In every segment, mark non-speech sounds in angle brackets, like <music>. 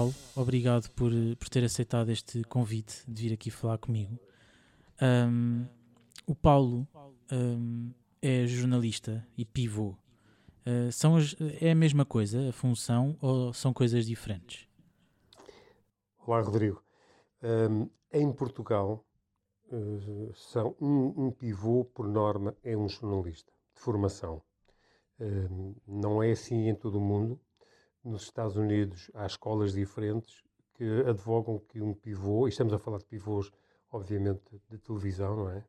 Paulo, obrigado por, por ter aceitado este convite de vir aqui falar comigo. Um, o Paulo um, é jornalista e pivô. Uh, são as, é a mesma coisa, a função, ou são coisas diferentes? Olá, Rodrigo. Um, em Portugal, uh, são um, um, pivô, por norma, é um jornalista de formação. Não é assim em todo o mundo. Nos Estados Unidos há escolas diferentes que advogam que um pivô, e estamos a falar de pivôs, obviamente, de televisão, não é?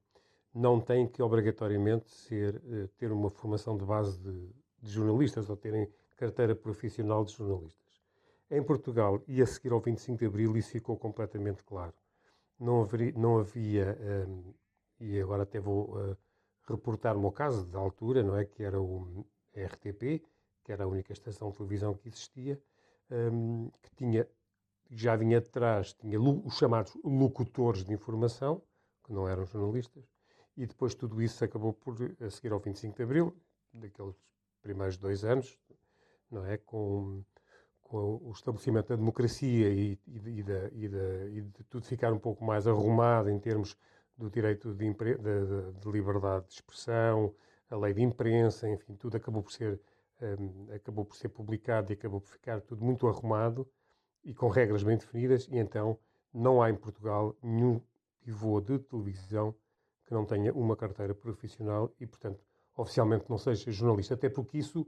Não tem que obrigatoriamente ser, uh, ter uma formação de base de, de jornalistas ou terem carteira profissional de jornalistas. Em Portugal, e a seguir ao 25 de Abril, isso ficou completamente claro. Não, haveria, não havia, um, e agora até vou uh, reportar o meu caso da altura, não é? Que era o RTP, que era a única estação de televisão que existia, um, que tinha, já vinha de trás, tinha os chamados locutores de informação, que não eram jornalistas, e depois tudo isso acabou por, a seguir ao 25 de Abril, daqueles primeiros dois anos, não é? Com com o estabelecimento da democracia e, e, de, e, de, e, de, e, de, tudo ficar um pouco mais arrumado em termos do direito de, de, liberdade de expressão, a lei de imprensa, enfim, tudo acabou por ser um, acabou por ser publicado e acabou por ficar tudo muito arrumado e com regras bem definidas e então não há em Portugal nenhum pivô de televisão que não tenha uma carteira profissional e, portanto, oficialmente não seja jornalista, até porque isso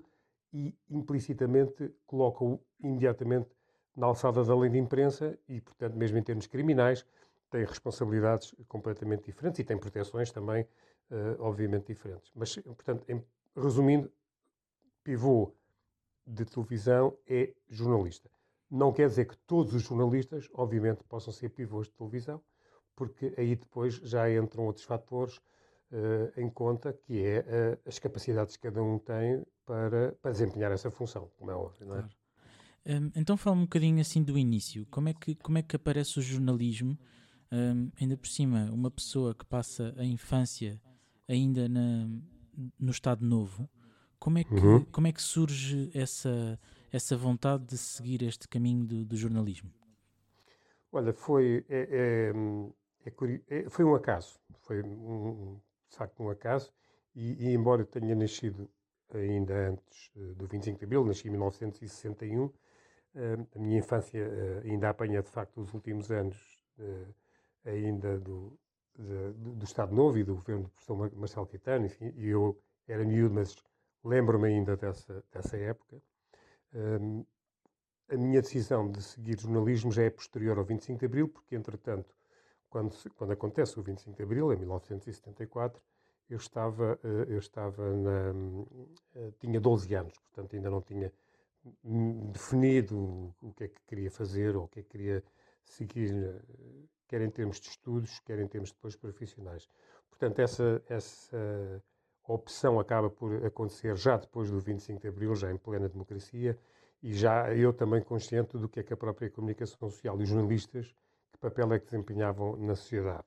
e implicitamente coloca-o imediatamente na alçada da lei de imprensa e, portanto, mesmo em termos criminais, tem responsabilidades completamente diferentes e tem proteções também, uh, obviamente, diferentes. Mas, portanto, em, resumindo, pivô de televisão é jornalista. Não quer dizer que todos os jornalistas, obviamente, possam ser pivôs de televisão, porque aí depois já entram outros fatores uh, em conta, que é uh, as capacidades que cada um tem para, para desempenhar essa função, como é óbvio, não é? Claro. Um, então fala um bocadinho assim do início. Como é que, como é que aparece o jornalismo? Um, ainda por cima, uma pessoa que passa a infância ainda na, no Estado Novo, como é que, uhum. como é que surge essa, essa vontade de seguir este caminho do, do jornalismo? Olha, foi, é, é, é, é foi um acaso, foi um, de facto um acaso, e, e embora eu tenha nascido ainda antes eh, do 25 de Abril, nasci em 1961. Eh, a minha infância eh, ainda apanha, de facto, os últimos anos ainda do, do, do Estado Novo e do governo do professor Marcelo Caetano, enfim, e eu era miúdo, mas lembro-me ainda dessa, dessa época. a minha decisão de seguir jornalismo já é posterior ao 25 de Abril, porque, entretanto, quando, quando acontece o 25 de Abril, em 1974, eu estava, eh, eu estava na, eh, tinha 12 anos, portanto ainda não tinha definido o que é que queria fazer ou o que é que queria seguir, eh, quer em termos de estudos, quer em termos depois profissionais. Portanto, essa, essa opção acaba por acontecer já depois do 25 de Abril, já em plena democracia, e já eu também consciente do que é que a própria comunicação social e os jornalistas, que papel é que desempenhavam na sociedade.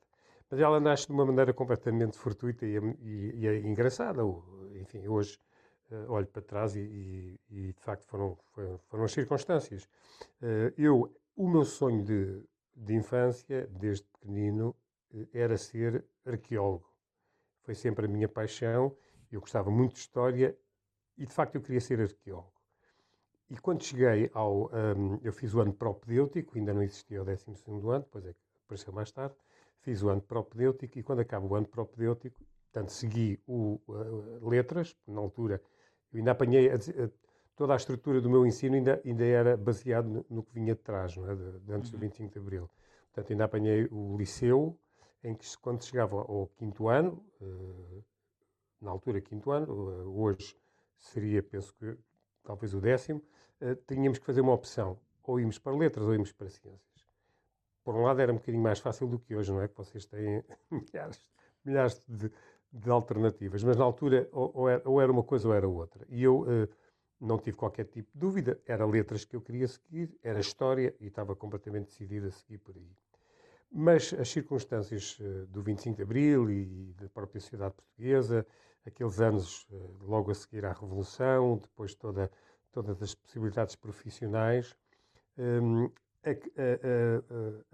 Mas ela nasce de uma maneira completamente fortuita e, e, e é engraçada. Enfim, hoje uh, olho para trás e, e, de facto foram, foram, foram as circunstâncias. Uh, eu, o meu sonho de, de infância, desde pequenino, uh, era ser arqueólogo. Foi sempre a minha paixão. Eu gostava muito de história e, de facto, eu queria ser arqueólogo. E quando cheguei ao. Um, eu fiz o ano propedêutico, ainda não existia o 12 ano, depois é que apareceu mais tarde fiz o ano propedêutico e quando acaba o ano propedêutico, portanto, segui o uh, letras, na altura, eu ainda apanhei a, a, toda a estrutura do meu ensino ainda, ainda era baseado no, no que vinha de trás, não é? de, de antes uhum. do 25 de Abril. Portanto, ainda apanhei o liceu, em que quando chegava ao quinto ano, uh, na altura quinto ano, uh, hoje seria, penso que, talvez o décimo, tínhamos que fazer uma opção, ou íamos para letras ou íamos para ciências por um lado era um bocadinho mais fácil do que hoje, não é? Que vocês têm <laughs> milhares, milhares de, de, alternativas, mas na altura ou, era, uma coisa ou era outra. E eu não tive qualquer tipo de dúvida, era letras que eu queria seguir, era história e estava completamente decidido a seguir por aí. Mas as circunstâncias uh, do 25 de Abril e da própria sociedade portuguesa, aqueles anos uh, logo a seguir à Revolução, depois toda, todas as possibilidades profissionais, um,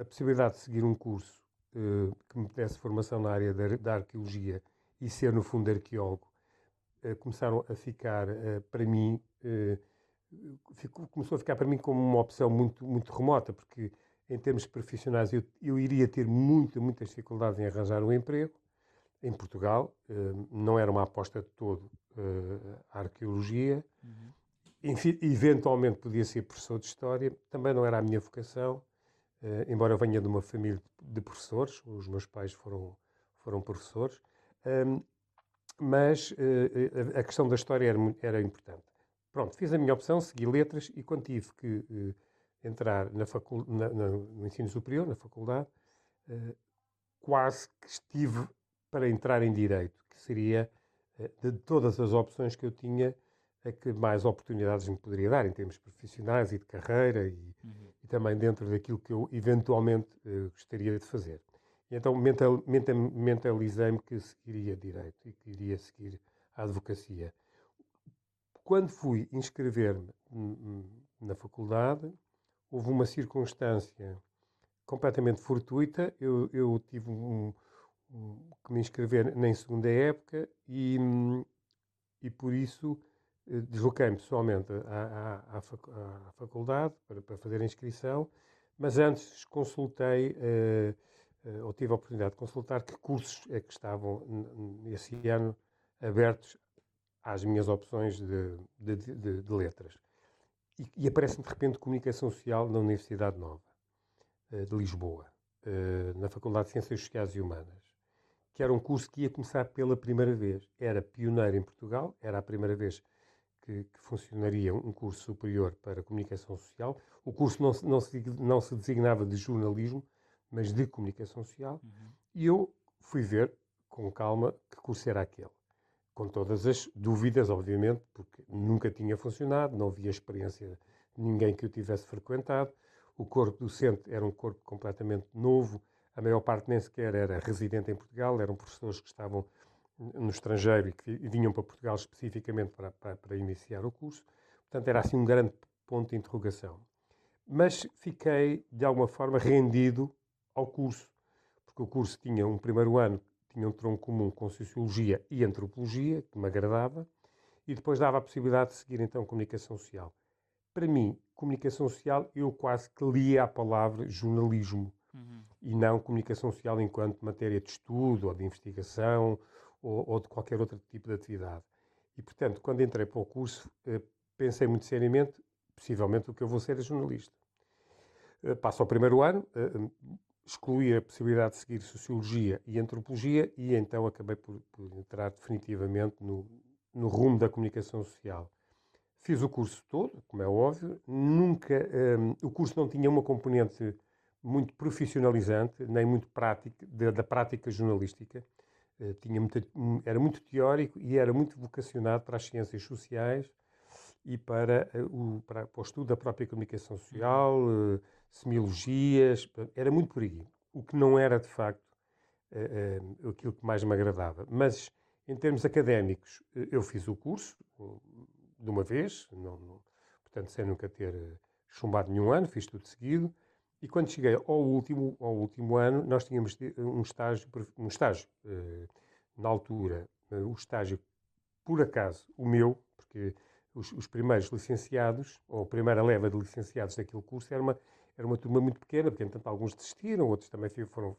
possibilidade de seguir um curso uh, que me desse formação na área da, da arqueologia e ser, no fundo, arqueólogo, começaram a ficar, para mim, começou a ficar para mim como uma opção muito, muito remota, porque em termos profissionais eu, eu iria ter muita, muitas dificuldades em arranjar um emprego em Portugal, não era uma aposta de todo a arqueologia, uhum. Enfim, eventualmente podia ser professor de História, também não era a minha vocação, Uh, embora eu venha de uma família de professores, os meus pais foram, foram professores, mas a questão da história era, era, importante. Pronto, fiz a minha opção, segui letras e quando tive que entrar na na, na, no ensino superior, na faculdade, quase que estive para entrar em Direito, que seria, de todas as opções que eu tinha, a que mais oportunidades me poderia dar em termos profissionais e de carreira e, uhum. e também dentro daquilo que eu eventualmente uh, gostaria de fazer. E então mental, mental, mentalizei-me que seguiria direito e que iria seguir a advocacia. Quando fui inscrever-me na faculdade, houve uma circunstância completamente fortuita. Eu, eu tive um, um, que me inscrever em segunda época e, e por isso eh, desloquei-me pessoalmente à, à, à, faculdade para, para, fazer a inscrição, mas antes consultei, eh, ou tive a oportunidade de consultar, que cursos é que estavam esse ano abertos às minhas opções de, de, de, de letras. E, e aparece-me de repente Comunicação Social na Universidade Nova, de Lisboa, na Faculdade de Ciências Sociais e Humanas que era um curso que ia começar pela primeira vez. Era pioneiro em Portugal, era a primeira vez que, que, funcionaria um curso superior para comunicação social. O curso não, não, se, não se designava de jornalismo, mas de comunicação social. Uhum. E eu fui ver com calma que curso era aquele. Com todas as dúvidas, obviamente, porque nunca tinha funcionado, não havia experiência de ninguém que o tivesse frequentado. O corpo docente era um corpo completamente novo, a maior parte nem sequer era residente em Portugal, eram professores que estavam no estrangeiro e que vinham para Portugal especificamente para, para, para, iniciar o curso. Portanto, era assim um grande ponto de interrogação. Mas fiquei, de alguma forma, rendido ao curso, porque o curso tinha um primeiro ano, tinha um tronco comum com Sociologia e Antropologia, que me agradava, e depois dava a possibilidade de seguir, então, Comunicação Social. Para mim, Comunicação Social, eu quase que lia a palavra jornalismo, uhum. e não Comunicação Social enquanto matéria de estudo ou de investigação ou, ou, de qualquer outro tipo de atividade. E, portanto, quando entrei para o curso, eh, pensei muito seriamente, possivelmente o que eu vou ser é jornalista. Eh, passo ao primeiro ano, eh, excluí a possibilidade de seguir Sociologia e Antropologia e então acabei por, por entrar definitivamente no, no rumo da comunicação social. Fiz o curso todo, como é óbvio, nunca, um, o curso não tinha uma componente muito profissionalizante, nem muito prática, da, da prática jornalística. Eh, tinha muita, era muito teórico e era muito vocacionado para as ciências sociais e para, eh, o, para, para o estudo da própria comunicação social, uh, semiologias, era muito por aí. O que não era, de facto, uh, uh, aquilo que mais me agradava. Mas, em termos académicos, eu fiz o curso de uma vez, não, não, portanto, sem nunca ter chumbado nenhum ano, fiz tudo seguido. E quando cheguei ao último, ao último ano, nós tínhamos um estágio, um estágio na altura, o estágio, por acaso, o meu, porque os, os, primeiros licenciados, ou a primeira leva de licenciados daquele curso, era uma, era uma turma muito pequena, porque, entanto, alguns desistiram, outros também foram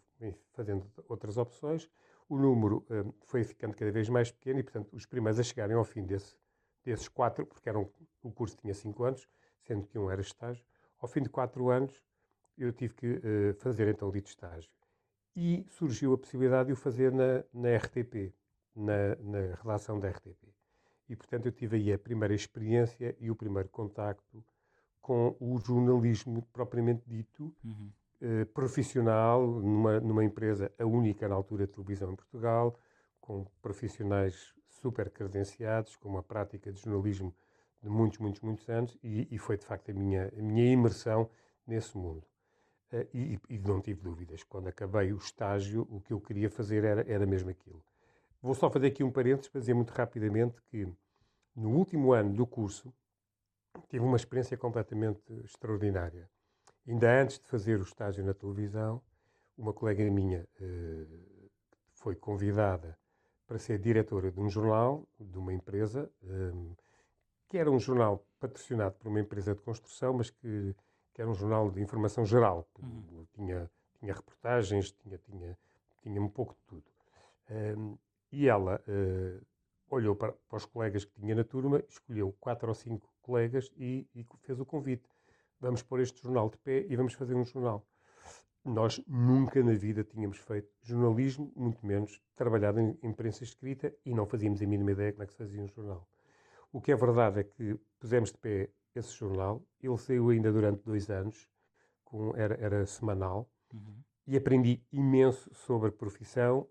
fazendo outras opções. O número uh, foi ficando cada vez mais pequeno e, portanto, os primeiros a chegarem ao fim desse, desses quatro, porque eram, o curso tinha cinco anos, sendo que um era estágio, ao fim de quatro anos, eu tive que uh, fazer então o dito estágio. E surgiu a possibilidade de o fazer na, na RTP, na, na redação da RTP. E, portanto, eu tive aí a primeira experiência e o primeiro contacto com o jornalismo propriamente dito, uhum. uh, profissional, numa, numa empresa, a única na altura de televisão em Portugal, com profissionais super credenciados, com uma prática de jornalismo de muitos, muitos, muitos anos, e, e foi de facto a minha, a minha imersão nesse mundo. Eh, e, e, não tive dúvidas. Quando acabei o estágio, o que eu queria fazer era, era mesmo aquilo. Vou só fazer aqui um parênteses para dizer muito rapidamente que no último ano do curso tive uma experiência completamente extraordinária. Ainda antes de fazer o estágio na televisão, uma colega minha uh, foi convidada para ser diretora de um jornal, de uma empresa, um, que era um jornal patrocinado por uma empresa de construção, mas que, que era um jornal de informação geral. Uhum. Tinha, tinha reportagens, tinha, tinha, tinha um pouco de tudo. Um, e ela uh, olhou para, para, os colegas que tinha na turma, escolheu quatro ou cinco colegas e, e fez o convite. Vamos pôr este jornal de pé e vamos fazer um jornal. Nós nunca na vida tínhamos feito jornalismo, muito menos trabalhado em imprensa escrita e não fazíamos a mínima ideia como é que se fazia um jornal. O que é verdade é que pusemos de pé esse jornal, ele saiu ainda durante dois anos, com, era, era semanal, uhum. e aprendi imenso sobre a profissão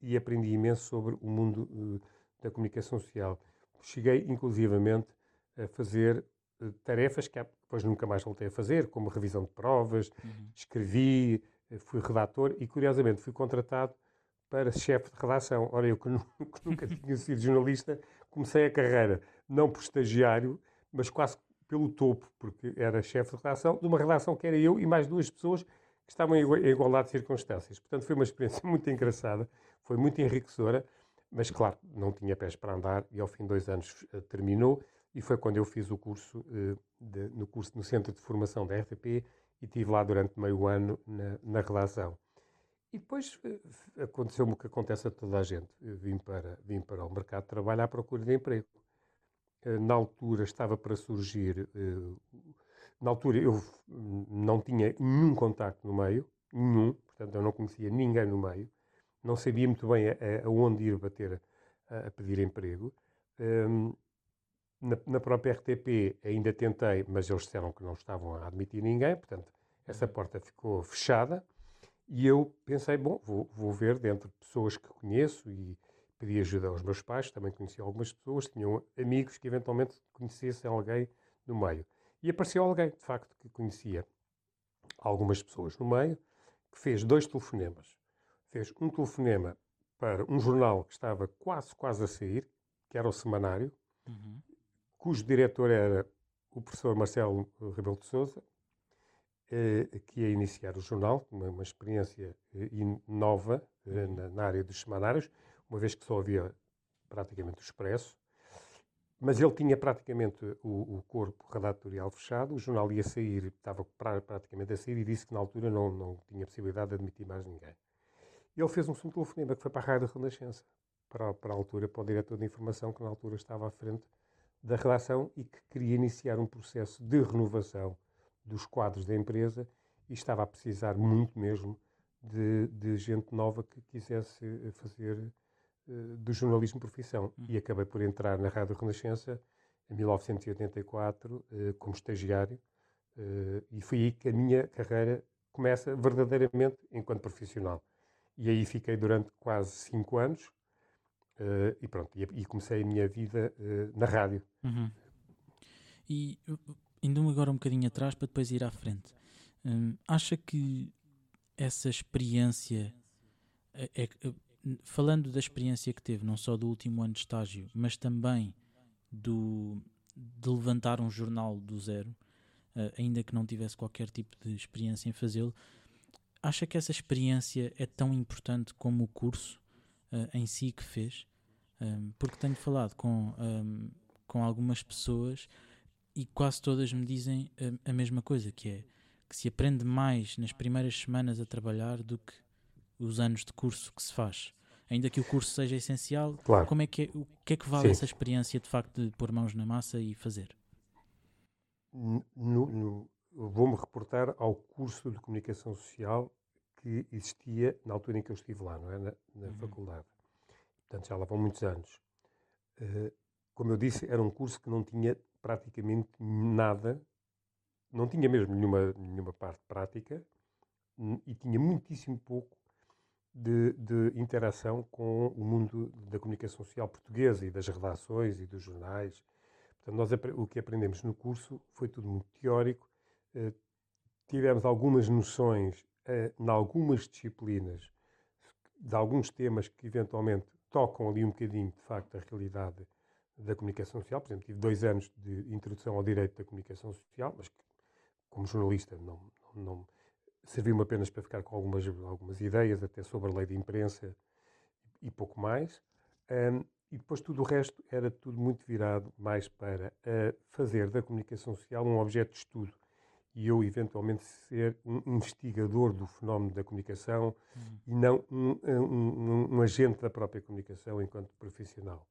e aprendi imenso sobre o mundo uh, da comunicação social. Cheguei, inclusivamente, a fazer uh, tarefas que depois nunca mais voltei a fazer, como revisão de provas, uhum. escrevi, eh, fui redator e, curiosamente, fui contratado para chefe de redação. Ora, eu que, <laughs> nunca <laughs> tinha sido jornalista, comecei a carreira não por estagiário, mas quase pelo topo, porque era chefe de redação de uma redação que era eu e mais duas pessoas que estavam em igualdade de circunstâncias. Portanto, foi uma experiência <laughs> muito engraçada, foi muito enriquecedora, mas, claro, não tinha pés para andar e, ao fim de dois anos, eh, terminou e foi quando eu fiz o curso, uh, de, no curso no Centro de Formação da RTP e estive lá durante meio ano na, na redação. E depois uh, aconteceu-me o que acontece a toda a gente. Eu vim para, vim para o mercado de trabalho à procura de emprego. Na altura estava para surgir. na altura eu não tinha nenhum contacto no meio, nenhum, portanto eu não conhecia ninguém no meio, não sabia muito bem aonde ir bater a, a pedir emprego. Um, na, na, própria RTP ainda tentei, mas eles disseram que não estavam a admitir ninguém, portanto, essa uhum. porta ficou fechada. E eu pensei, bom, vou, vou ver dentro de pessoas que conheço e pedi ajuda aos meus pais, também conheci algumas pessoas, tinham amigos que eventualmente conhecessem alguém no meio. E apareceu alguém, de facto, que conhecia algumas pessoas no meio, que fez dois telefonemas. Fez um telefonema para um jornal que estava quase, quase a sair, que era o Semanário, uhum cujo diretor era o professor Marcelo Rebelo de Souza, eh, que ia iniciar o jornal, uma, uma experiência eh, nova eh, na, na, área dos semanários, uma vez que só havia praticamente o Expresso, mas ele tinha praticamente o, o corpo redatorial fechado, o jornal ia sair, estava praticamente a sair e disse que na altura não, não tinha possibilidade de admitir mais ninguém. Ele fez um telefonema que foi para a Rádio Renascença, para, para a altura, para o diretor de informação, que na altura estava à frente da relação e que queria iniciar um processo de renovação dos quadros da empresa e estava a precisar muito mesmo de, de gente nova que quisesse eh, fazer uh, do jornalismo profissão. Uhum. E acabei por entrar na Rádio Renascença em 1984 uh, como estagiário uh, e foi aí que a minha carreira começa verdadeiramente enquanto profissional. E aí fiquei durante quase cinco anos Uh, e pronto, e, e, comecei a minha vida uh, na rádio. Uhum. E indo agora um bocadinho atrás para depois ir à frente, um, acha que essa experiência, é, é, falando da experiência que teve, não só do último ano de estágio, mas também do, de levantar um jornal do zero, uh, ainda que não tivesse qualquer tipo de experiência em fazê-lo, acha que essa experiência é tão importante como o curso? uh, em si que fez, um, porque tenho falado com, um, com algumas pessoas e quase todas me dizem a, a, mesma coisa, que é que se aprende mais nas primeiras semanas a trabalhar do que os anos de curso que se faz. Ainda que o curso seja essencial, claro. como é que é, o que é que vale Sim. essa experiência de facto de pôr mãos na massa e fazer? No, no, Vou-me reportar ao curso de comunicação social que existia na altura em que eu estive lá, não é? Na, na uhum. faculdade. Portanto, já lá vão muitos anos. Uh, como eu disse, era um curso que não tinha praticamente nada, não tinha mesmo nenhuma, nenhuma parte prática e tinha muitíssimo pouco de, de, interação com o mundo da comunicação social portuguesa e das redações e dos jornais. Portanto, nós, o que aprendemos no curso foi tudo muito teórico. Uh, tivemos algumas noções eh, em algumas disciplinas, de alguns temas que eventualmente tocam ali um bocadinho, de facto, a realidade da comunicação social. Por exemplo, tive dois anos de introdução ao direito da comunicação social, mas que, como jornalista, não, não serviu-me apenas para ficar com algumas, algumas ideias, até sobre a lei de imprensa e pouco mais. Um, e depois tudo o resto era tudo muito virado mais para fazer da comunicação social um objeto de estudo e eu eventualmente ser um investigador do fenómeno da comunicação uhum. e não um, um, um, agente da própria comunicação enquanto profissional.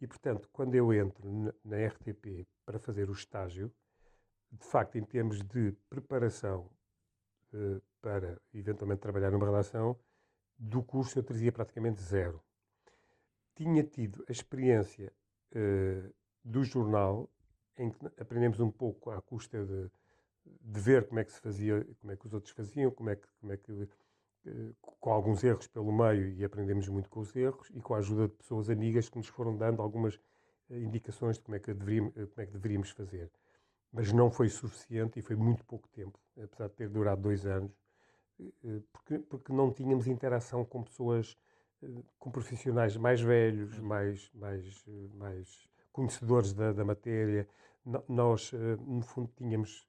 E, portanto, quando eu entro na, na RTP para fazer o estágio, de facto, em termos de preparação uh, para eventualmente trabalhar numa redação, do curso eu trazia praticamente zero. Tinha tido a experiência uh, do jornal, em que aprendemos um pouco à custa de, de ver como é que se fazia, como é que os outros faziam, como é que, como é que uh, com alguns erros pelo meio e aprendemos muito com os erros e com a ajuda de pessoas amigas que nos foram dando algumas indicações de como é que deveríamos, como é que deveríamos fazer mas não foi suficiente e foi muito pouco tempo, apesar de ter durado dois anos, eh, porque, porque não tínhamos interação com pessoas, eh, com profissionais mais velhos, mais, mais, eh, mais conhecedores da, da matéria. Nós, no fundo, tínhamos,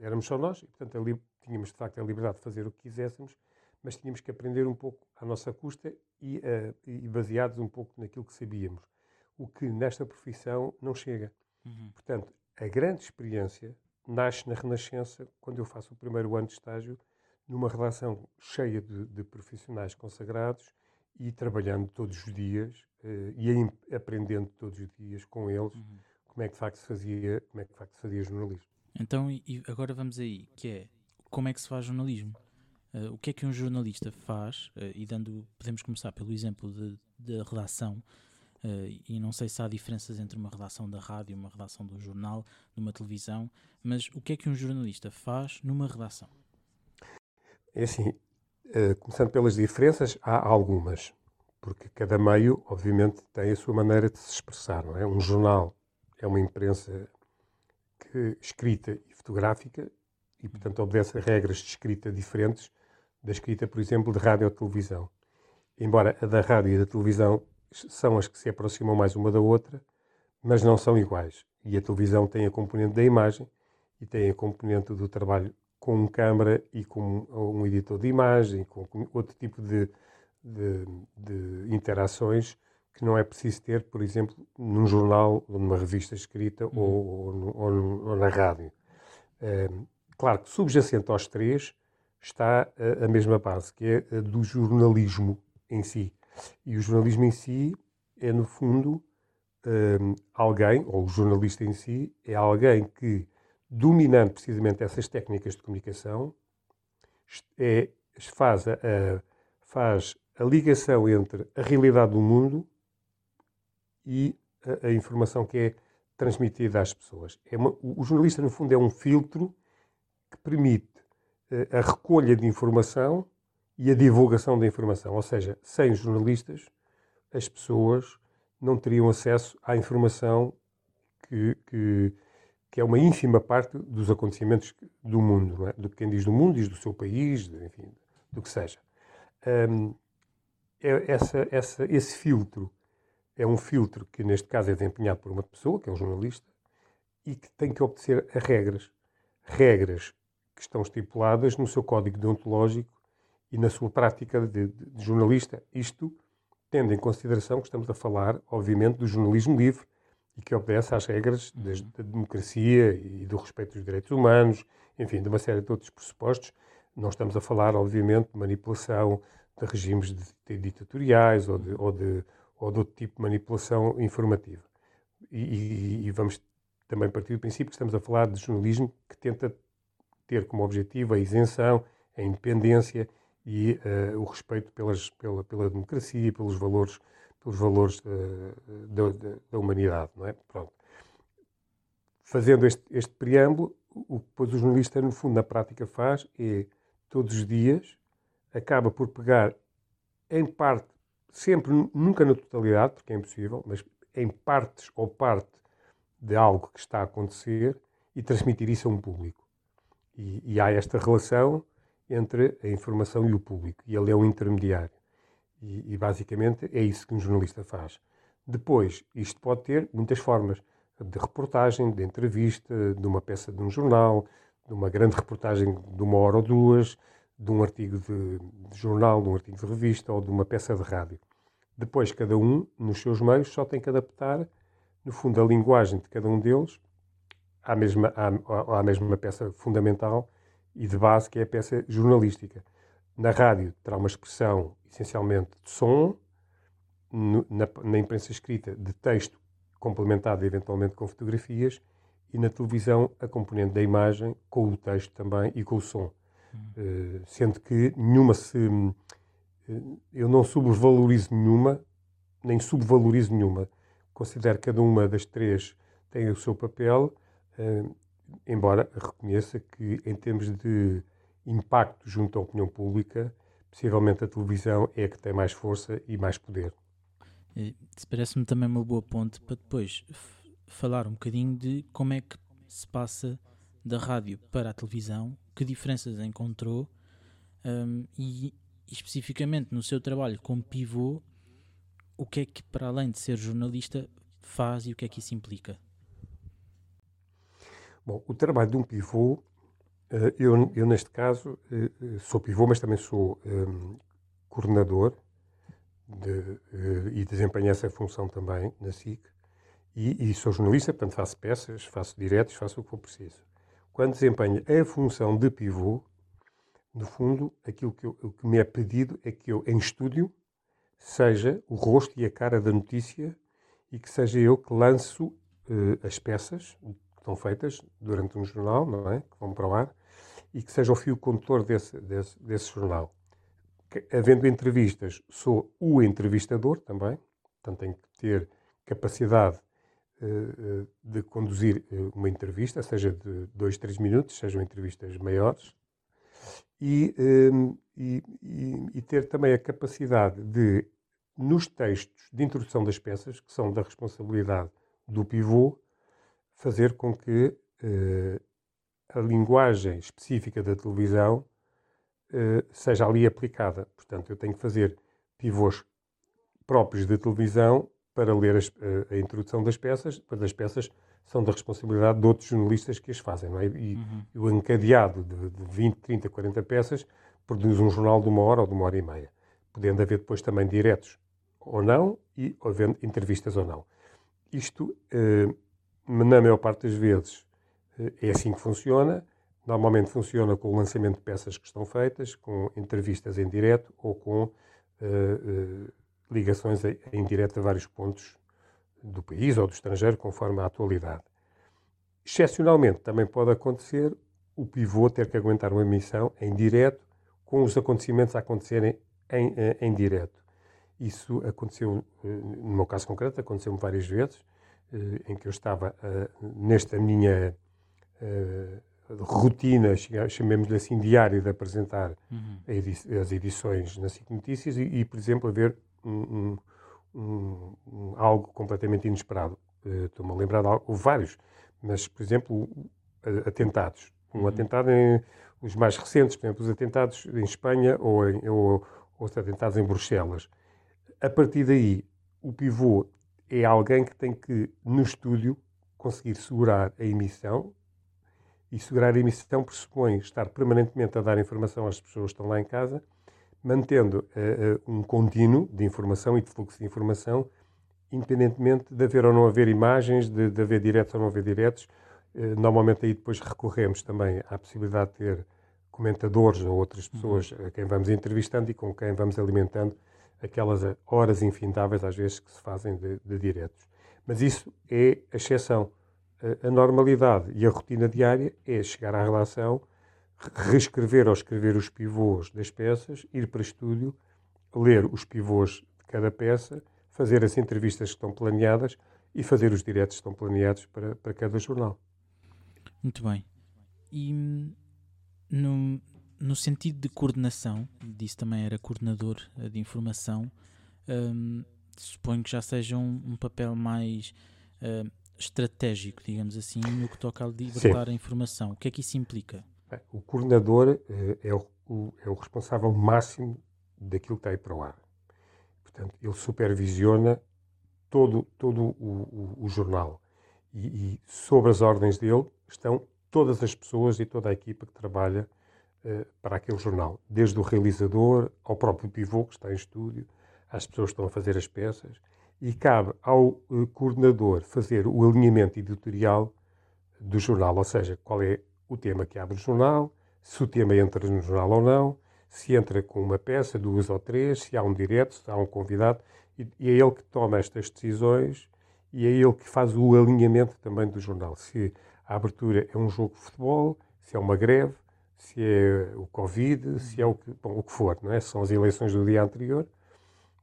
éramos só nós, e, portanto, ali tínhamos de facto a liberdade de fazer o que quiséssemos, mas tínhamos que aprender um pouco à nossa custa e, e baseados um pouco naquilo que sabíamos, o que nesta profissão não chega. Uhum. Portanto, a grande experiência nasce na Renascença, quando eu faço o primeiro ano de estágio, numa relação cheia de, de profissionais consagrados e trabalhando todos os dias e aprendendo todos os dias com eles uhum. Como é que de facto se fazia, como é que de facto se fazia jornalismo. Então, e agora vamos aí, que é como é que se faz jornalismo? Uh, o que é que um jornalista faz? Uh, e dando, podemos começar pelo exemplo da redação. Uh, e não sei se há diferenças entre uma redação da rádio, uma redação do jornal, numa televisão, mas o que é que um jornalista faz numa redação? É assim, começando pelas diferenças, há algumas, porque cada meio, obviamente, tem a sua maneira de se expressar, não é? Um jornal é uma imprensa que, escrita e fotográfica e, portanto, obedece a regras de escrita diferentes da escrita, por exemplo, de rádio ou televisão. Embora a da rádio e da televisão são as que se aproximam mais uma da outra, mas não são iguais. E a televisão tem a componente da imagem e tem a componente do trabalho com câmara e com um editor de imagem, com outro tipo de, de, de interações que não é preciso ter, por exemplo, num jornal ou numa revista escrita uhum. ou, ou, ou, na rádio. É, claro que subjacente aos três está a, a mesma base, que é a do jornalismo em si. E o jornalismo em si é, no fundo, um, alguém, ou o jornalista em si, é alguém que, dominando precisamente essas técnicas de comunicação, é, faz, a, a, faz a ligação entre a realidade do mundo e a, a informação que é transmitida às pessoas. É uma, o jornalista, no fundo, é um filtro que permite uh, a recolha de informação e a divulgação da informação. Ou seja, sem jornalistas, as pessoas não teriam acesso à informação que, que, que é uma ínfima parte dos acontecimentos do mundo, é? do que quem diz do mundo, diz do seu país, enfim, do que seja. Um, é essa, essa, esse filtro é um filtro que, neste caso, é desempenhado por uma pessoa, que é um jornalista, e que tem que obedecer a regras. Regras que estão estipuladas no seu código deontológico e na sua prática de, de, de, jornalista, isto tendo em consideração que estamos a falar, obviamente, do jornalismo livre e que obedece às regras da, uhum. da democracia e do respeito dos direitos humanos, enfim, de uma série de outros pressupostos. Não estamos a falar, obviamente, de manipulação de regimes de, de ditatoriais ou de, ou, de, ou de outro tipo de manipulação informativa. E, e, e vamos também partir do princípio que estamos a falar de jornalismo que tenta ter como objetivo a isenção, a independência e uh, o respeito pelas, pela, pela democracia e pelos valores, pelos valores uh, da, da, da, humanidade, não é? Pronto. Fazendo este, este preâmbulo, o que depois o jornalista, no fundo, na prática faz é, todos os dias, acaba por pegar em parte, sempre, nunca na totalidade, porque é impossível, mas em partes ou parte de algo que está a acontecer e transmitir isso a um público. E, e há esta relação entre a informação e o público. E ele é um intermediário. E, e, basicamente é isso que um jornalista faz. Depois, isto pode ter muitas formas de reportagem, de entrevista, de uma peça de um jornal, de uma grande reportagem de uma hora ou duas, de um artigo de, de, jornal, de um artigo de revista ou de uma peça de rádio. Depois, cada um, nos seus meios, só tem que adaptar, no fundo, a linguagem de cada um deles à mesma, à, à mesma peça fundamental e de base, que é a peça jornalística. Na rádio terá uma expressão essencialmente de som, no, na, na imprensa escrita de texto complementado eventualmente com fotografias e na televisão a componente da imagem com o texto também e com o som. Uh, sendo que nenhuma se. Uh, eu não subvalorizo nenhuma, nem subvalorizo nenhuma. Considero que cada uma das três tem o seu papel, uh, embora reconheça que, em termos de impacto junto à opinião pública, possivelmente a televisão é a que tem mais força e mais poder. Parece-me também uma boa ponte para depois falar um bocadinho de como é que se passa da rádio para a televisão, que diferenças encontrou um, e, especificamente no seu trabalho como pivô, o que é que, para além de ser jornalista, faz e o que é que isso implica? Bom, o trabalho de um pivô, eh, eu, eu neste caso eh, eh, sou pivô, mas também sou um, coordenador de, e desempenho essa função também na SIC. E, e, sou jornalista, portanto faço peças, faço diretos, faço o que for preciso. Quando desempenho a função de pivô, no fundo, aquilo que, eu, que me é pedido é que eu, em estúdio, seja o rosto e a cara da notícia e que seja eu que lanço uh, as peças que estão feitas durante um jornal, não é? Que vão para o ar, e que seja o fio condutor desse, desse, desse jornal. Que, havendo entrevistas, sou o entrevistador também, portanto tenho que ter capacidade eh, eh, de conduzir eh, uma entrevista, seja de dois, três minutos, sejam entrevistas maiores, e, ehm, e, e, ter também a capacidade de, nos textos de introdução das peças, que são da responsabilidade do pivô, fazer com que a linguagem específica da televisão seja ali aplicada. Portanto, eu tenho que fazer pivôs próprios de televisão para ler as, a, a, introdução das peças, depois as peças são da responsabilidade de outros jornalistas que as fazem, não é? E, uhum. e o encadeado de, de 20, 30, 40 peças produz um jornal de uma hora ou de uma hora e meia, podendo haver depois também diretos ou não e havendo entrevistas ou não. Isto, eh, na maior parte das vezes, eh, é assim que funciona. Normalmente funciona com o lançamento de peças que estão feitas, com entrevistas em direto ou com eh, ligações em direto a vários pontos do país ou do estrangeiro, conforme a atualidade. Excepcionalmente, também pode acontecer o pivô ter que aguentar uma emissão em direto, com os acontecimentos a acontecerem em, em, eh, em direto. Isso aconteceu, eh, no meu caso concreto, aconteceu-me várias vezes, eh, em que eu estava nesta minha rotina, chamemos-lhe assim, diária de apresentar uhum. as edições na SIC Notícias e, e, por exemplo, a ver um, um, um, algo completamente inesperado. Uh, Estou-me a lembrar de algo, vários, mas, por exemplo, atentados. Um uhum. atentado em os mais recentes, por exemplo, os atentados em Espanha ou, em, ou, ou os atentados em Bruxelas. A partir daí, o pivô é alguém que tem que, no estúdio, conseguir segurar a emissão. E segurar a emissão pressupõe estar permanentemente a dar informação às pessoas que estão lá em casa mantendo uh, um contínuo de informação e de fluxo de informação, independentemente de haver ou não haver imagens, de, de haver diretos ou não haver diretos. Uh, normalmente aí depois recorremos também à possibilidade de ter comentadores ou outras pessoas uhum. a quem vamos entrevistando e com quem vamos alimentando aquelas horas infindáveis, às vezes, que se fazem de, de diretos. Mas isso é a exceção. A normalidade e a rotina diária é chegar à relação reescrever ou escrever os pivôs das peças, ir para estúdio, ler os pivôs de cada peça, fazer as entrevistas que estão planeadas e fazer os diretos que estão planeados para, para cada jornal. Muito bem. E no, no sentido de coordenação, disse também era coordenador eh, de informação, hum, suponho que já seja um, um papel mais uh, estratégico, digamos assim, no que toca a libertar Sim. a informação. O que é que isso implica? O coordenador eh, é o, o, é o responsável máximo daquilo que está aí para o ar. Portanto, ele supervisiona todo, todo o, o, o jornal. E, e, sobre as ordens dele estão todas as pessoas e toda a equipa que trabalha uh, para aquele jornal, desde o realizador ao próprio pivô que está em estúdio, às pessoas que estão a fazer as peças, e cabe ao uh, coordenador fazer o alinhamento editorial do jornal, ou seja, qual é o tema que abre o jornal, se o tema entra no jornal ou não, se entra com uma peça, duas ou três, se há um direto, se há um convidado, e, e é ele que toma estas decisões e é ele que faz o alinhamento também do jornal. Se a abertura é um jogo de futebol, se é uma greve, se é o Covid, se é o que, bom, o que for, não é? São as eleições do dia anterior,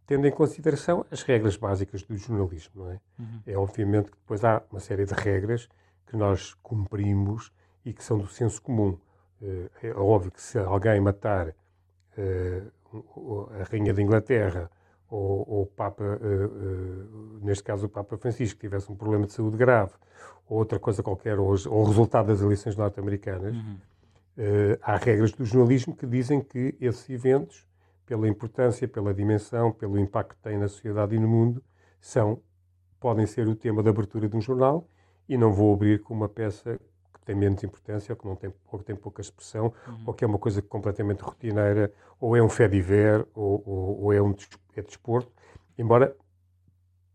tendo em consideração as regras básicas do jornalismo, não é? Uhum. É obviamente que depois há uma série de regras que nós cumprimos e que são do senso comum. Eh, é óbvio que se alguém matar eh, a Rainha da Inglaterra ou, ou o Papa, uh, neste caso o Papa Francisco, tivesse um problema de saúde grave, ou outra coisa qualquer, ou, o resultado das eleições norte-americanas, uhum. uh, há regras do jornalismo que dizem que esses eventos, pela importância, pela dimensão, pelo impacto que têm na sociedade e no mundo, são, podem ser o tema de abertura de um jornal e não vou abrir com uma peça que tem menos importância, ou que, não tem, ou que tem pouca expressão, uhum. ou que é uma coisa completamente rotineira, ou é um fé diver, ou, ou, ou é um é desporto. Embora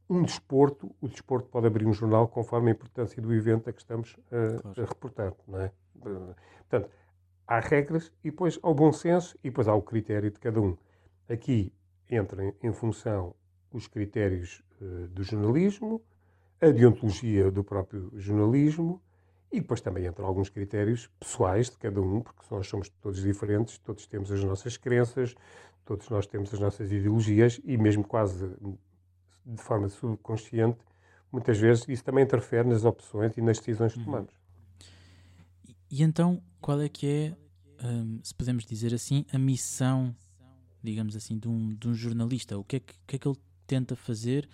um desporto, o desporto pode abrir um jornal conforme a importância do evento a que estamos a, claro. a reportar, não é? Portanto, há regras e depois há o bom senso e depois há o critério de cada um. Aqui entram em função os critérios uh, do jornalismo, a deontologia do próprio jornalismo e depois também entram alguns critérios pessoais de cada um, porque nós somos todos diferentes, todos temos as nossas crenças, todos nós temos as nossas ideologias e mesmo quase de forma subconsciente, muitas vezes isso também interfere nas opções e nas decisões que uhum. tomamos. E, e então, qual é que é, um, se podemos dizer assim, a missão, digamos assim, de um, de um jornalista? O que, é que, que é que ele tenta fazer?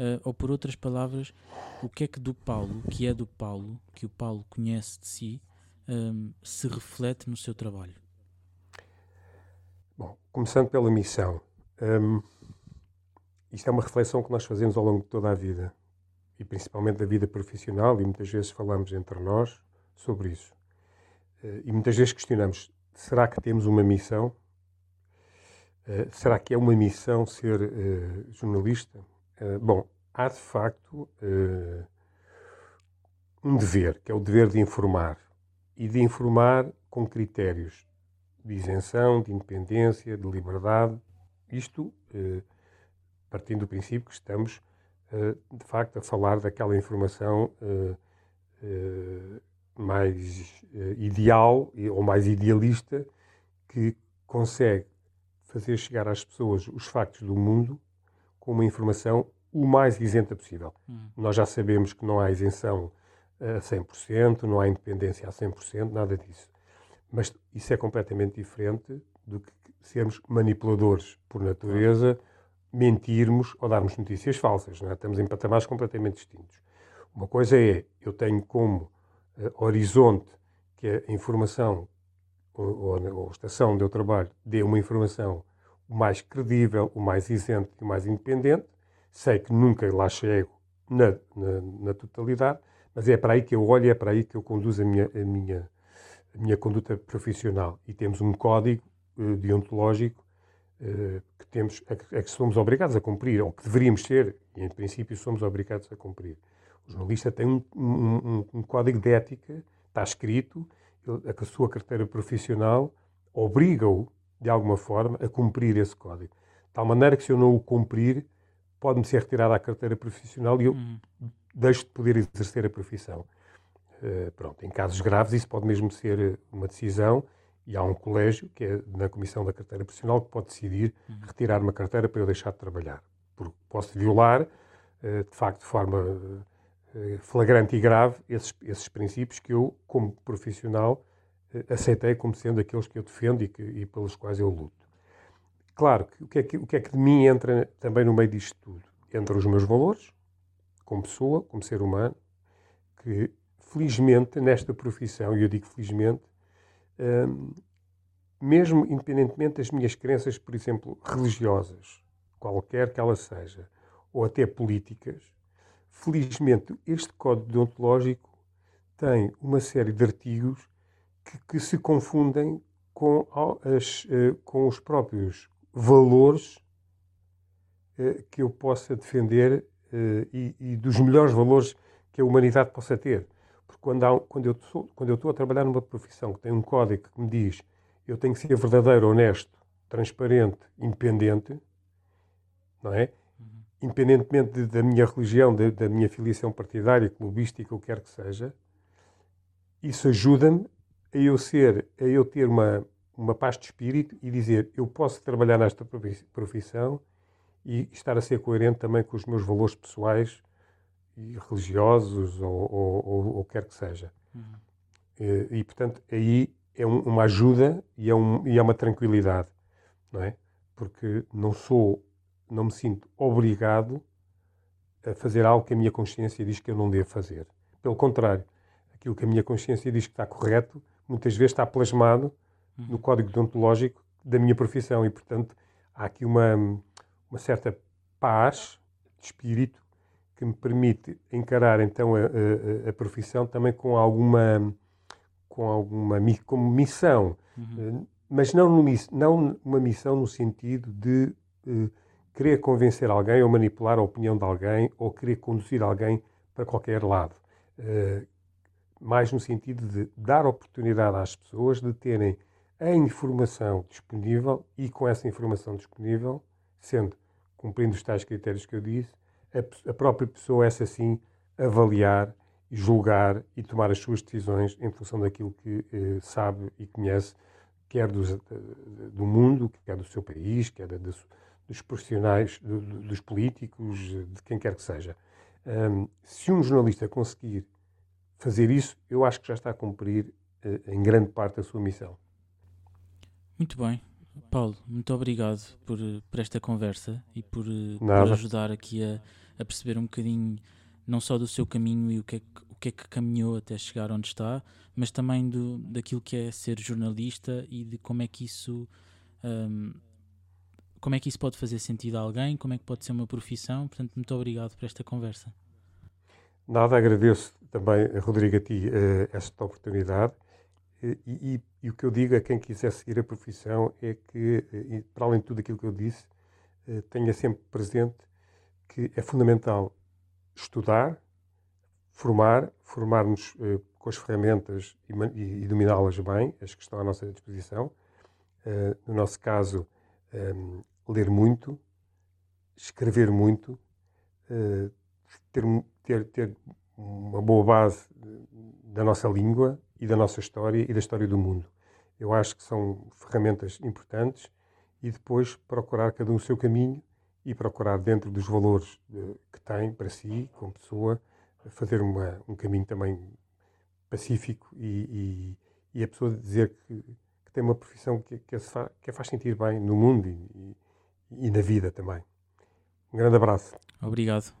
Uh, ou por outras palavras, o que é que do Paulo, que é do Paulo, que o Paulo conhece de si, um, se reflete no seu trabalho? Bom, começando pela missão. Um, isto é uma reflexão que nós fazemos ao longo de toda a vida, e principalmente da vida profissional, e muitas vezes falamos entre nós sobre isso. Uh, e muitas vezes questionamos: será que temos uma missão? Uh, será que é uma missão ser uh, jornalista? Eh, bom, há de facto uh, um dever, que é o dever de informar. E de informar com critérios de isenção, de independência, de liberdade. Isto uh, partindo do princípio que estamos, de facto, a falar daquela informação mais ideal ou mais idealista que consegue fazer chegar às pessoas os factos do mundo com uma informação o mais isenta possível. Hum. Nós já sabemos que não há isenção a 100%, não há independência a 100%, nada disso. Mas isso é completamente diferente do que sermos manipuladores por natureza, mentirmos ou darmos notícias falsas. É? Estamos em patamares completamente distintos. Uma coisa é, eu tenho como uh, horizonte que a informação ou, ou, ou a estação onde eu trabalho dê uma informação o mais credível, o mais isento e o mais independente. Sei que nunca lá chego na, na, na, totalidade, mas é para aí que eu olho, é para aí que eu conduzo a minha, a minha, a minha conduta profissional. E temos um código uh, deontológico uh, que, temos, a, a, que somos obrigados a cumprir, ou que deveríamos ser, e em princípio somos obrigados a cumprir. O jornalista tem um, um, um, código de ética, está escrito, que a sua carteira profissional obriga-o de alguma forma, a cumprir esse código. De tal maneira que, se eu não o cumprir, pode-me ser retirada a carteira profissional e eu uhum. deixo de poder exercer a profissão. Uh, pronto, em casos graves, isso pode mesmo ser uma decisão e há um colégio, que é na Comissão da Carteira Profissional, que pode decidir uhum. retirar uma carteira para eu deixar de trabalhar. Porque posso violar, uh, de facto, de forma uh, flagrante e grave, esses, esses princípios que eu, como profissional, aceitei como sendo aqueles que eu defendo e, que, e pelos quais eu luto. Claro, o, que é que, o que é que de mim entra também no meio disto tudo? Entra os meus valores, como pessoa, como ser humano, que felizmente nesta profissão, e eu digo felizmente, hum, mesmo independentemente das minhas crenças, por exemplo, religiosas, qualquer que ela seja, ou até políticas, felizmente este código deontológico tem uma série de artigos que, que se confundem com, as, uh, com os próprios valores uh, que eu possa defender uh, e, e, dos melhores valores que a humanidade possa ter. Porque quando, há, quando, eu sou, quando eu estou a trabalhar numa profissão que tem um código que me diz eu tenho que ser verdadeiro, honesto, transparente, independente, não é? Uhum. Independentemente de, da minha religião, de, da minha filiação partidária, clubística, o que quer que seja, isso ajuda-me a eu ser, a eu ter uma, uma paz de espírito e dizer eu posso trabalhar nesta profissão e estar a ser coerente também com os meus valores pessoais e religiosos ou, ou, ou, ou quer que seja. Uhum. E, e, portanto, aí é um, uma ajuda e é, um, e é uma tranquilidade, não é? Porque não sou, não me sinto obrigado a fazer algo que a minha consciência diz que eu não devo fazer. Pelo contrário, aquilo que a minha consciência diz que está correto, muitas vezes está plasmado no código deontológico da minha profissão e, portanto, há aqui uma, uma certa paz de espírito que me permite encarar então a, a, a profissão também com alguma com alguma como missão, uhum. Eh, mas não, no, não uma missão no sentido de uh, querer convencer alguém ou manipular a opinião de alguém ou querer conduzir alguém para qualquer lado. Uh, mais no sentido de dar oportunidade às pessoas de terem a informação disponível e com essa informação disponível, sendo cumprindo os tais critérios que eu disse, a, a própria pessoa, essa sim, avaliar, julgar e tomar as suas decisões em função daquilo que eh, sabe e conhece, quer do mundo, quer do seu país, quer dos, dos profissionais, do, dos políticos, de quem quer que seja. Um, se um jornalista conseguir fazer isso, eu acho que já está a cumprir eh, em grande parte a sua missão. Muito bem. Paulo, muito obrigado por, por esta conversa e por, por ajudar aqui a, a, perceber um bocadinho não só do seu caminho e o que, é que, o que é que caminhou até chegar onde está, mas também do, daquilo que é ser jornalista e de como é que isso um, como é que isso pode fazer sentido a alguém, como é que pode ser uma profissão. Portanto, muito obrigado por esta conversa. Nada, agradeço também, Rodrigo, a ti uh, esta oportunidade e, e, e, o que eu digo a quem quiser seguir a profissão é que, eh, para além de tudo aquilo que eu disse, eh, tenha sempre presente que é fundamental estudar, formar, formar-nos eh, com as ferramentas e, e dominá-las bem, as que estão à nossa disposição. no nosso caso, ler muito, escrever muito, ter, ter, ter uma boa base da nossa língua e da nossa história e da história do mundo. Eu acho que são ferramentas importantes e depois procurar cada um o seu caminho e procurar dentro dos valores de, que tem para si, como pessoa, fazer uma, um caminho também pacífico e, e, e a pessoa dizer que, que, tem uma profissão que, que, faz, que a faz sentir bem no mundo e, e na vida também. Um grande abraço. Obrigado.